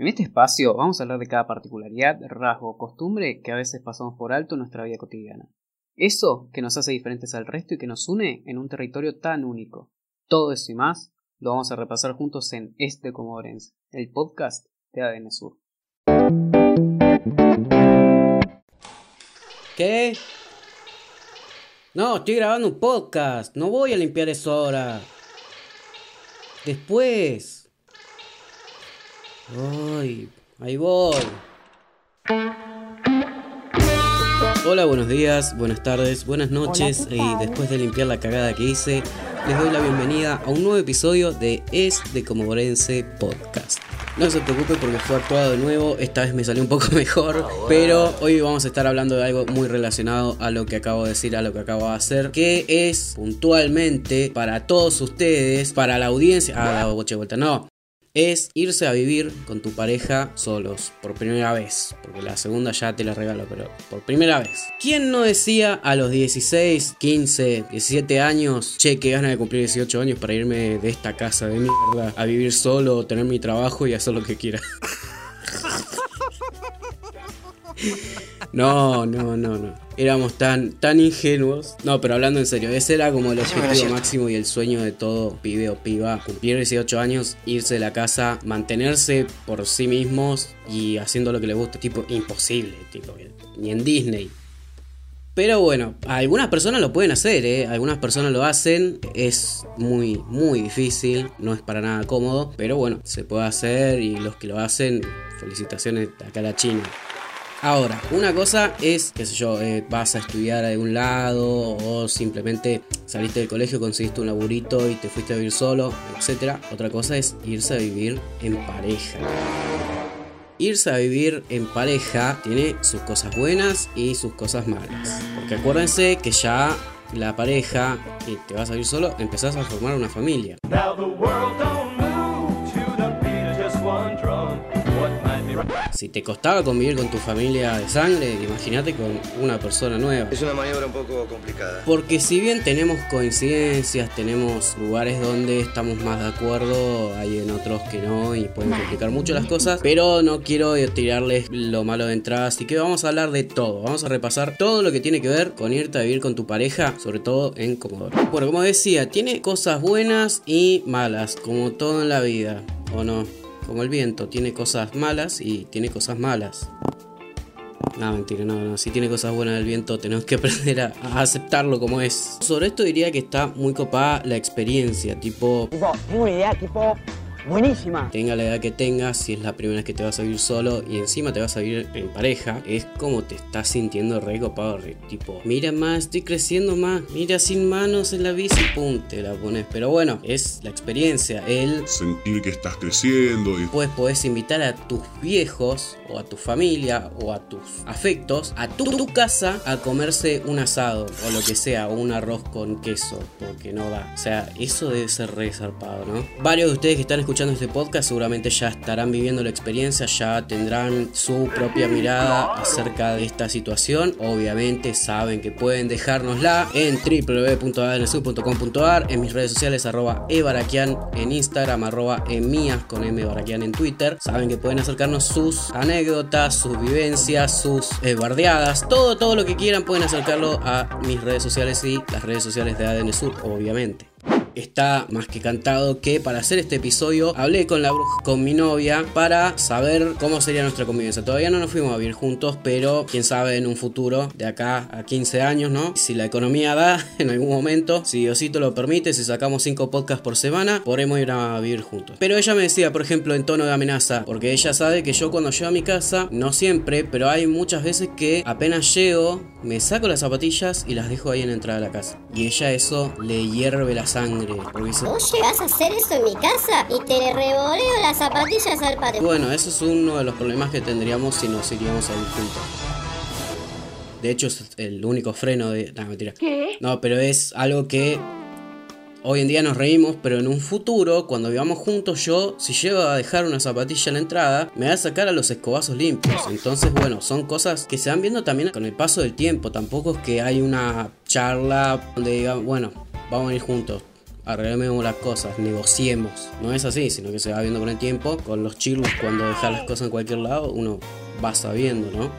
En este espacio vamos a hablar de cada particularidad, rasgo o costumbre que a veces pasamos por alto en nuestra vida cotidiana. Eso que nos hace diferentes al resto y que nos une en un territorio tan único. Todo eso y más lo vamos a repasar juntos en Este Comodorense, el podcast de ADN Sur. ¿Qué? No, estoy grabando un podcast. No voy a limpiar eso ahora. Después. Ay, ahí voy. Hola, buenos días, buenas tardes, buenas noches. y después de limpiar la cagada que hice, les doy la bienvenida a un nuevo episodio de Es de Comogorense Podcast. No se preocupe porque fue actuado de nuevo, esta vez me salió un poco mejor, pero hoy vamos a estar hablando de algo muy relacionado a lo que acabo de decir, a lo que acabo de hacer, que es puntualmente para todos ustedes, para la audiencia, ah, la boche vuelta, no, es irse a vivir con tu pareja solos por primera vez. Porque la segunda ya te la regalo, pero por primera vez. ¿Quién no decía a los 16, 15, 17 años, che, que ganas de cumplir 18 años para irme de esta casa de mierda a vivir solo, tener mi trabajo y hacer lo que quiera? No, no, no, no. Éramos tan, tan ingenuos. No, pero hablando en serio, ese era como el objetivo máximo y el sueño de todo pibe o piba. Cumplir 18 años, irse de la casa, mantenerse por sí mismos y haciendo lo que les gusta. Tipo, imposible, tipo, ni en Disney. Pero bueno, algunas personas lo pueden hacer, ¿eh? Algunas personas lo hacen. Es muy, muy difícil. No es para nada cómodo. Pero bueno, se puede hacer y los que lo hacen, felicitaciones acá a la China. Ahora, una cosa es, qué sé yo, eh, vas a estudiar a algún lado o simplemente saliste del colegio, conseguiste un laburito y te fuiste a vivir solo, etc. Otra cosa es irse a vivir en pareja. Irse a vivir en pareja tiene sus cosas buenas y sus cosas malas. Porque acuérdense que ya la pareja y te vas a vivir solo, empezás a formar una familia. Si te costaba convivir con tu familia de sangre, imagínate con una persona nueva. Es una maniobra un poco complicada. Porque si bien tenemos coincidencias, tenemos lugares donde estamos más de acuerdo, hay en otros que no y pueden complicar mucho las cosas, pero no quiero tirarles lo malo de entrada, así que vamos a hablar de todo. Vamos a repasar todo lo que tiene que ver con irte a vivir con tu pareja, sobre todo en Comodoro. Bueno, como decía, tiene cosas buenas y malas, como todo en la vida, ¿o no? Como el viento, tiene cosas malas y tiene cosas malas. No, mentira, no, no. Si tiene cosas buenas el viento, tenemos que aprender a, aceptarlo como es. Sobre esto diría que está muy copada la experiencia, tipo. Tipo, tengo una idea, tipo buenísima. Tenga la edad que tengas, si es la primera vez que te vas a vivir solo y encima te vas a vivir en pareja, es como te estás sintiendo re copado, tipo, mira más, estoy creciendo más, mira sin manos en la bici, pum, te la pones. Pero bueno, es la experiencia, el sentir que estás creciendo y después podés invitar a tus viejos o a tu familia o a tus afectos a tu, tu casa a comerse un asado o lo que sea, o un arroz con queso, porque no va. O sea, eso debe ser re zarpado, ¿no? Varios de ustedes que están escuchando este podcast seguramente ya estarán viviendo la experiencia, ya tendrán su propia mirada acerca de esta situación. Obviamente saben que pueden dejárnosla en www.adnsub.com.ar, en mis redes sociales arroba ebarakian, en Instagram arroba emias con m en Twitter. Saben que pueden acercarnos sus anécdotas, sus vivencias, sus eh, bardeadas, todo, todo lo que quieran pueden acercarlo a mis redes sociales y las redes sociales de ADN Sur, obviamente está más que cantado que para hacer este episodio hablé con la bruja, con mi novia, para saber cómo sería nuestra convivencia. Todavía no nos fuimos a vivir juntos, pero quién sabe en un futuro, de acá a 15 años, ¿no? Si la economía da en algún momento, si Diosito lo permite, si sacamos 5 podcasts por semana, podremos ir a vivir juntos. Pero ella me decía, por ejemplo, en tono de amenaza, porque ella sabe que yo cuando llego a mi casa, no siempre, pero hay muchas veces que apenas llego, me saco las zapatillas y las dejo ahí en la entrada de la casa. Y ella eso le hierve la sangre ¿Vos llegás a hacer eso en mi casa y te revoleo las zapatillas al patio? Bueno, eso es uno de los problemas que tendríamos si nos iríamos a ir juntos. De hecho, es el único freno de. No, mentira. ¿Qué? No, pero es algo que hoy en día nos reímos, pero en un futuro, cuando vivamos juntos, yo, si llego a dejar una zapatilla en la entrada, me va a sacar a los escobazos limpios. Entonces, bueno, son cosas que se van viendo también con el paso del tiempo. Tampoco es que hay una charla donde digan, bueno, vamos a ir juntos arreglemos las cosas, negociemos. No es así, sino que se va viendo con el tiempo. Con los chirlos, cuando dejas las cosas en cualquier lado, uno va sabiendo, ¿no?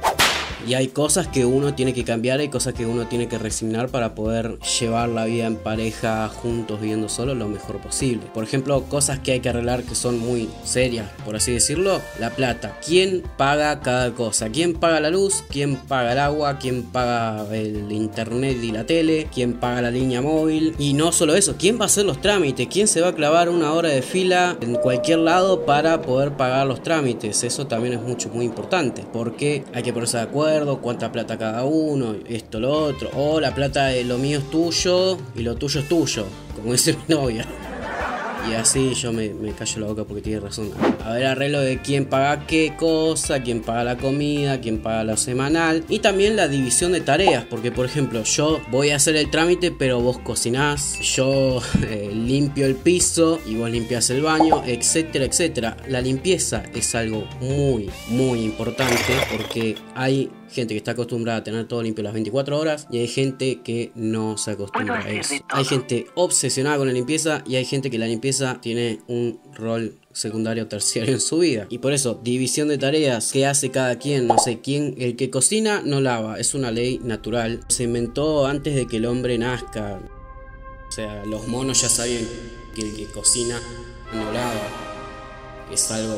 Y hay cosas que uno tiene que cambiar, hay cosas que uno tiene que resignar para poder llevar la vida en pareja, juntos, viviendo solo, lo mejor posible. Por ejemplo, cosas que hay que arreglar que son muy serias, por así decirlo. La plata. ¿Quién paga cada cosa? ¿Quién paga la luz? ¿Quién paga el agua? ¿Quién paga el internet y la tele? ¿Quién paga la línea móvil? Y no solo eso, ¿quién va a hacer los trámites? ¿Quién se va a clavar una hora de fila en cualquier lado para poder pagar los trámites? Eso también es mucho, muy importante. Porque hay que ponerse de acuerdo cuánta plata cada uno, esto, lo otro. O la plata de lo mío es tuyo y lo tuyo es tuyo, como dice mi novia. Y así yo me, me, callo la boca porque tiene razón. A ver, arreglo de quién paga qué cosa, quién paga la comida, quién paga lo semanal. Y también la división de tareas. Porque, por ejemplo, yo voy a hacer el trámite, pero vos cocinás. Yo eh, limpio el piso y vos limpias el baño, etcétera, etcétera. La limpieza es algo muy, muy importante porque hay gente que está acostumbrada a tener todo limpio las 24 horas y hay gente que no se acostumbra a eso. Hay gente obsesionada con la limpieza y hay gente que la limpieza tiene un rol secundario o terciario en su vida. Y por eso, división de tareas, que hace cada quien? No sé, quién, el que cocina no lava, es una ley natural. Se inventó antes de que el hombre nazca. O sea, los monos ya sabían que el que cocina no lava. Es algo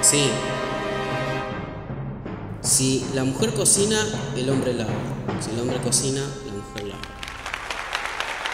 así. Si la mujer cocina, el hombre lava. Si el hombre cocina, la mujer lava.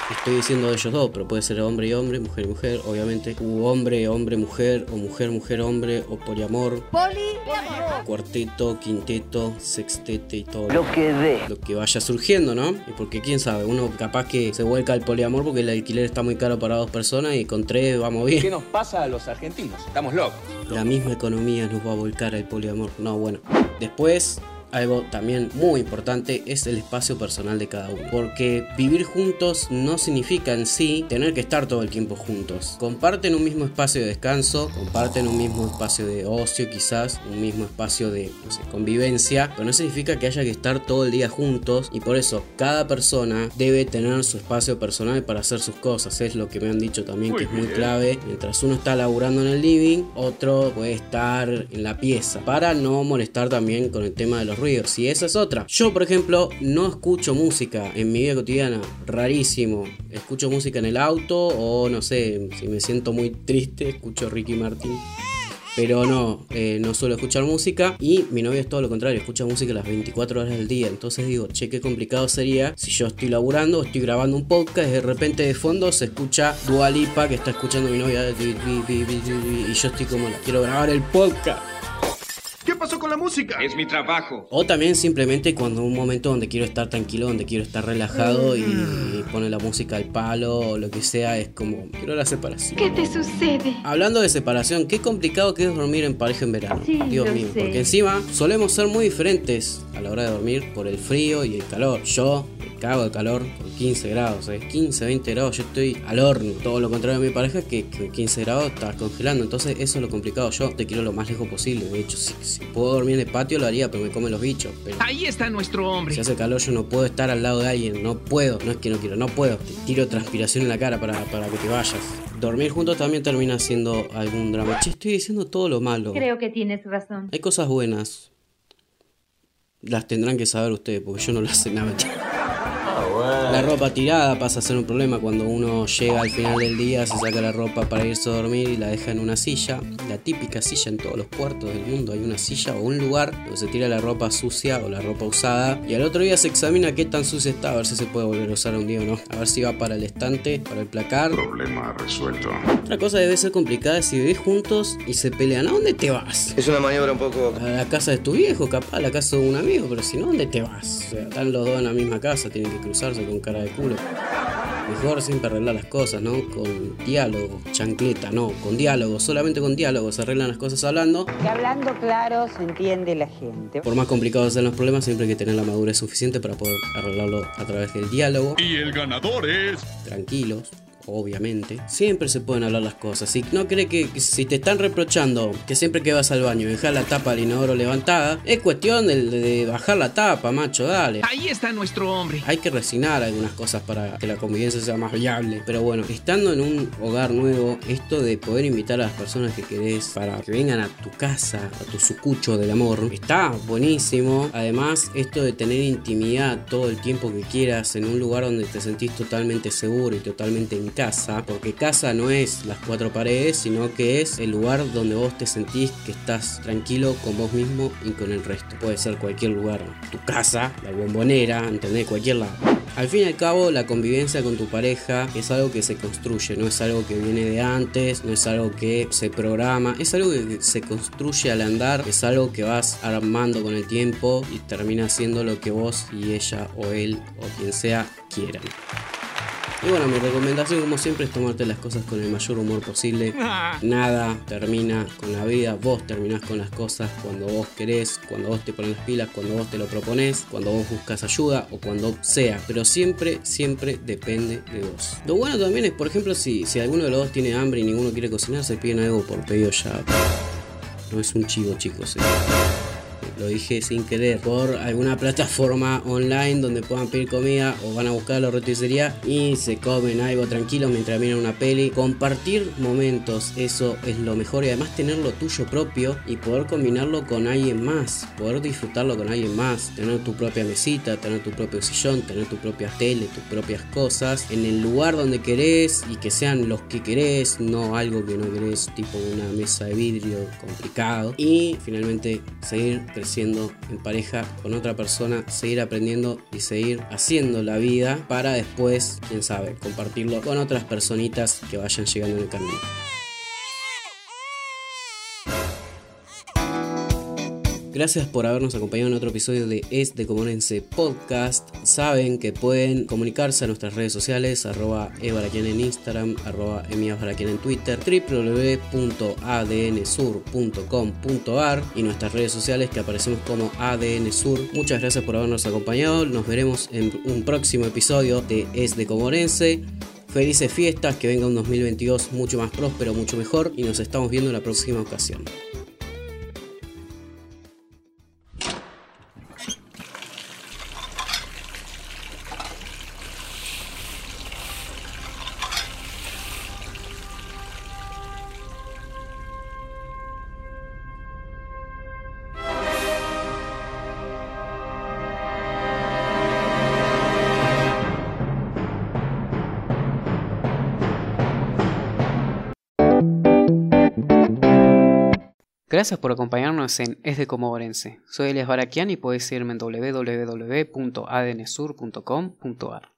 Estoy diciendo de ellos dos, pero puede ser hombre y hombre, mujer y mujer, obviamente. U hombre, hombre, mujer, o mujer, mujer, hombre, o poliamor. Poliamor. Cuarteto, quinteto, sextete y todo. Lo que dé. Lo que vaya surgiendo, ¿no? Y porque quién sabe, uno capaz que se vuelca al poliamor porque el alquiler está muy caro para dos personas y con tres vamos bien. ¿Qué nos pasa a los argentinos? Estamos locos. La misma economía nos va a volcar al poliamor. No, bueno. Después, algo también muy importante es el espacio personal de cada uno. Porque vivir juntos no significa en sí tener que estar todo el tiempo juntos. Comparten un mismo espacio de descanso, comparten un mismo espacio de ocio quizás, un mismo espacio de no sé, convivencia, pero no significa que haya que estar todo el día juntos y por eso cada persona debe tener su espacio personal para hacer sus cosas. Es lo que me han dicho también que es muy clave. Mientras uno está laburando en el living, otro puede estar en la pieza para no molestar también con el tema de los ruidos. Y esa es otra. Yo, por ejemplo, no escucho música en mi vida cotidiana. Rarísimo. Escucho música en el auto o no sé, si me siento muy triste, escucho Ricky Martin. Pero no, eh, no suelo escuchar música y mi novia es todo lo contrario, escucha música las 24 horas del día. Entonces digo, che, qué complicado sería si yo estoy laburando, estoy grabando un podcast de repente de fondo se escucha Dua Lipa que está escuchando mi novia y yo estoy como, quiero grabar el podcast. ¿Qué pasó con la música? Es mi trabajo. O también simplemente cuando un momento donde quiero estar tranquilo, donde quiero estar relajado y pone la música al palo o lo que sea, es como, quiero la separación. ¿Qué te sucede? Hablando de separación, qué complicado que es dormir en pareja en verano. Sí, Dios mío, sé. porque encima solemos ser muy diferentes a la hora de dormir por el frío y el calor. Yo me cago de calor con 15 grados, ¿eh? 15, 20 grados, yo estoy al horno. Todo lo contrario de mi pareja que, que 15 grados estás congelando. Entonces eso es lo complicado. Yo te quiero lo más lejos posible. De hecho, si, si puedo dormir en el patio lo haría, pero me comen los bichos. Pero Ahí está nuestro hombre. si hace calor yo no puedo estar al lado de alguien, no puedo, no es que no quiero, no puedo. Te tiro transpiración en la cara para, para que te vayas. Dormir juntos también termina siendo algún drama. Che, estoy diciendo todo lo malo. Creo que tienes razón. Hay cosas buenas. Las tendrán que saber ustedes, porque yo no las sé nada. La ropa tirada pasa a ser un problema cuando uno llega al final del día, se saca la ropa para irse a dormir y la deja en una silla. La típica silla en todos los cuartos del mundo hay una silla o un lugar donde se tira la ropa sucia o la ropa usada y al otro día se examina qué tan sucia está, a ver si se puede volver a usar un día o no. A ver si va para el estante, para el placar. Problema resuelto. Otra cosa debe ser complicada es si vivís juntos y se pelean. ¿A dónde te vas? Es una maniobra un poco... A la casa de tu viejo, capaz, a la casa de un amigo, pero si no, ¿dónde te vas? O sea, están los dos en la misma casa, tienen que cruzarse con cara de culo. Mejor siempre arreglar las cosas, ¿no? Con diálogo, chancleta, no, con diálogo, solamente con diálogo se arreglan las cosas hablando. Que hablando claro se entiende la gente. Por más complicados sean los problemas, siempre hay que tener la madurez suficiente para poder arreglarlo a través del diálogo, Y el ganador es... tranquilos, obviamente, siempre se pueden hablar las cosas. Si no cree que, que si te están reprochando que siempre que vas al baño dejas la tapa del inodoro levantada, es cuestión de, de bajar la tapa, macho, dale. Ahí está nuestro hombre. Hay que resignar algunas cosas para que la convivencia sea más viable. Pero bueno, estando en un hogar nuevo, esto de poder invitar a las personas que querés para que vengan a tu casa, a tu sucucho del amor, está buenísimo. Además, esto de tener intimidad todo el tiempo que quieras en un lugar donde te sentís totalmente seguro y totalmente en casa, porque casa no es las cuatro paredes, sino que es el lugar donde vos te sentís que estás tranquilo con vos mismo y con el resto. Puede ser cualquier lugar, tu casa, la bombonera, ¿entendés? Cualquier lado. Al fin y al cabo, la convivencia con tu pareja es algo que se construye, no es algo que viene de antes, no es algo que se programa, es algo que se construye al andar, es algo que vas armando con el tiempo y termina siendo lo que vos y ella o él o quien sea quieran. Y bueno, mi recomendación como siempre es tomarte las cosas con el mayor humor posible. Nada termina con la vida, vos terminás con las cosas cuando vos querés, cuando vos te pones las pilas, cuando vos te lo propones, cuando vos buscas ayuda o cuando sea. Pero siempre, siempre depende de vos. Lo bueno también es, por ejemplo, si, si alguno de los dos tiene hambre y ninguno quiere cocinar, se piden algo por pedido ya. No es un chivo, chicos. eh lo dije sin querer, por alguna plataforma online donde puedan pedir comida o van a buscar la roticería y se comen algo tranquilo mientras miran una peli. Compartir momentos, eso es lo mejor y además tener lo tuyo propio y poder combinarlo con alguien más, poder disfrutarlo con alguien más, tener tu propia mesita, tener tu propio sillón, tener tu propia tele, tus propias cosas en el lugar donde querés y que sean los que querés, no algo que no querés, tipo una mesa de vidrio complicado. Y finalmente seguir creciendo en pareja con otra persona, seguir aprendiendo y seguir haciendo la vida para después, quién sabe, compartirlo con otras personitas que vayan llegando en el camino. Gracias por habernos acompañado en otro episodio de Es de Comonense Podcast. Saben que pueden comunicarse a nuestras redes sociales, arroba en Instagram, arroba en Twitter, www.adnsur.com.ar y nuestras redes sociales que aparecemos como ADN Sur. Muchas gracias por habernos acompañado. Nos veremos en un próximo episodio de Es de Comonense. Felices fiestas, que venga un 2022 mucho más próspero, mucho mejor y nos estamos viendo en la próxima ocasión. Gracias por acompañarnos en Es de Comodorense. Soy Elias Barakian y podéis seguirme en www.adnsur.com.ar.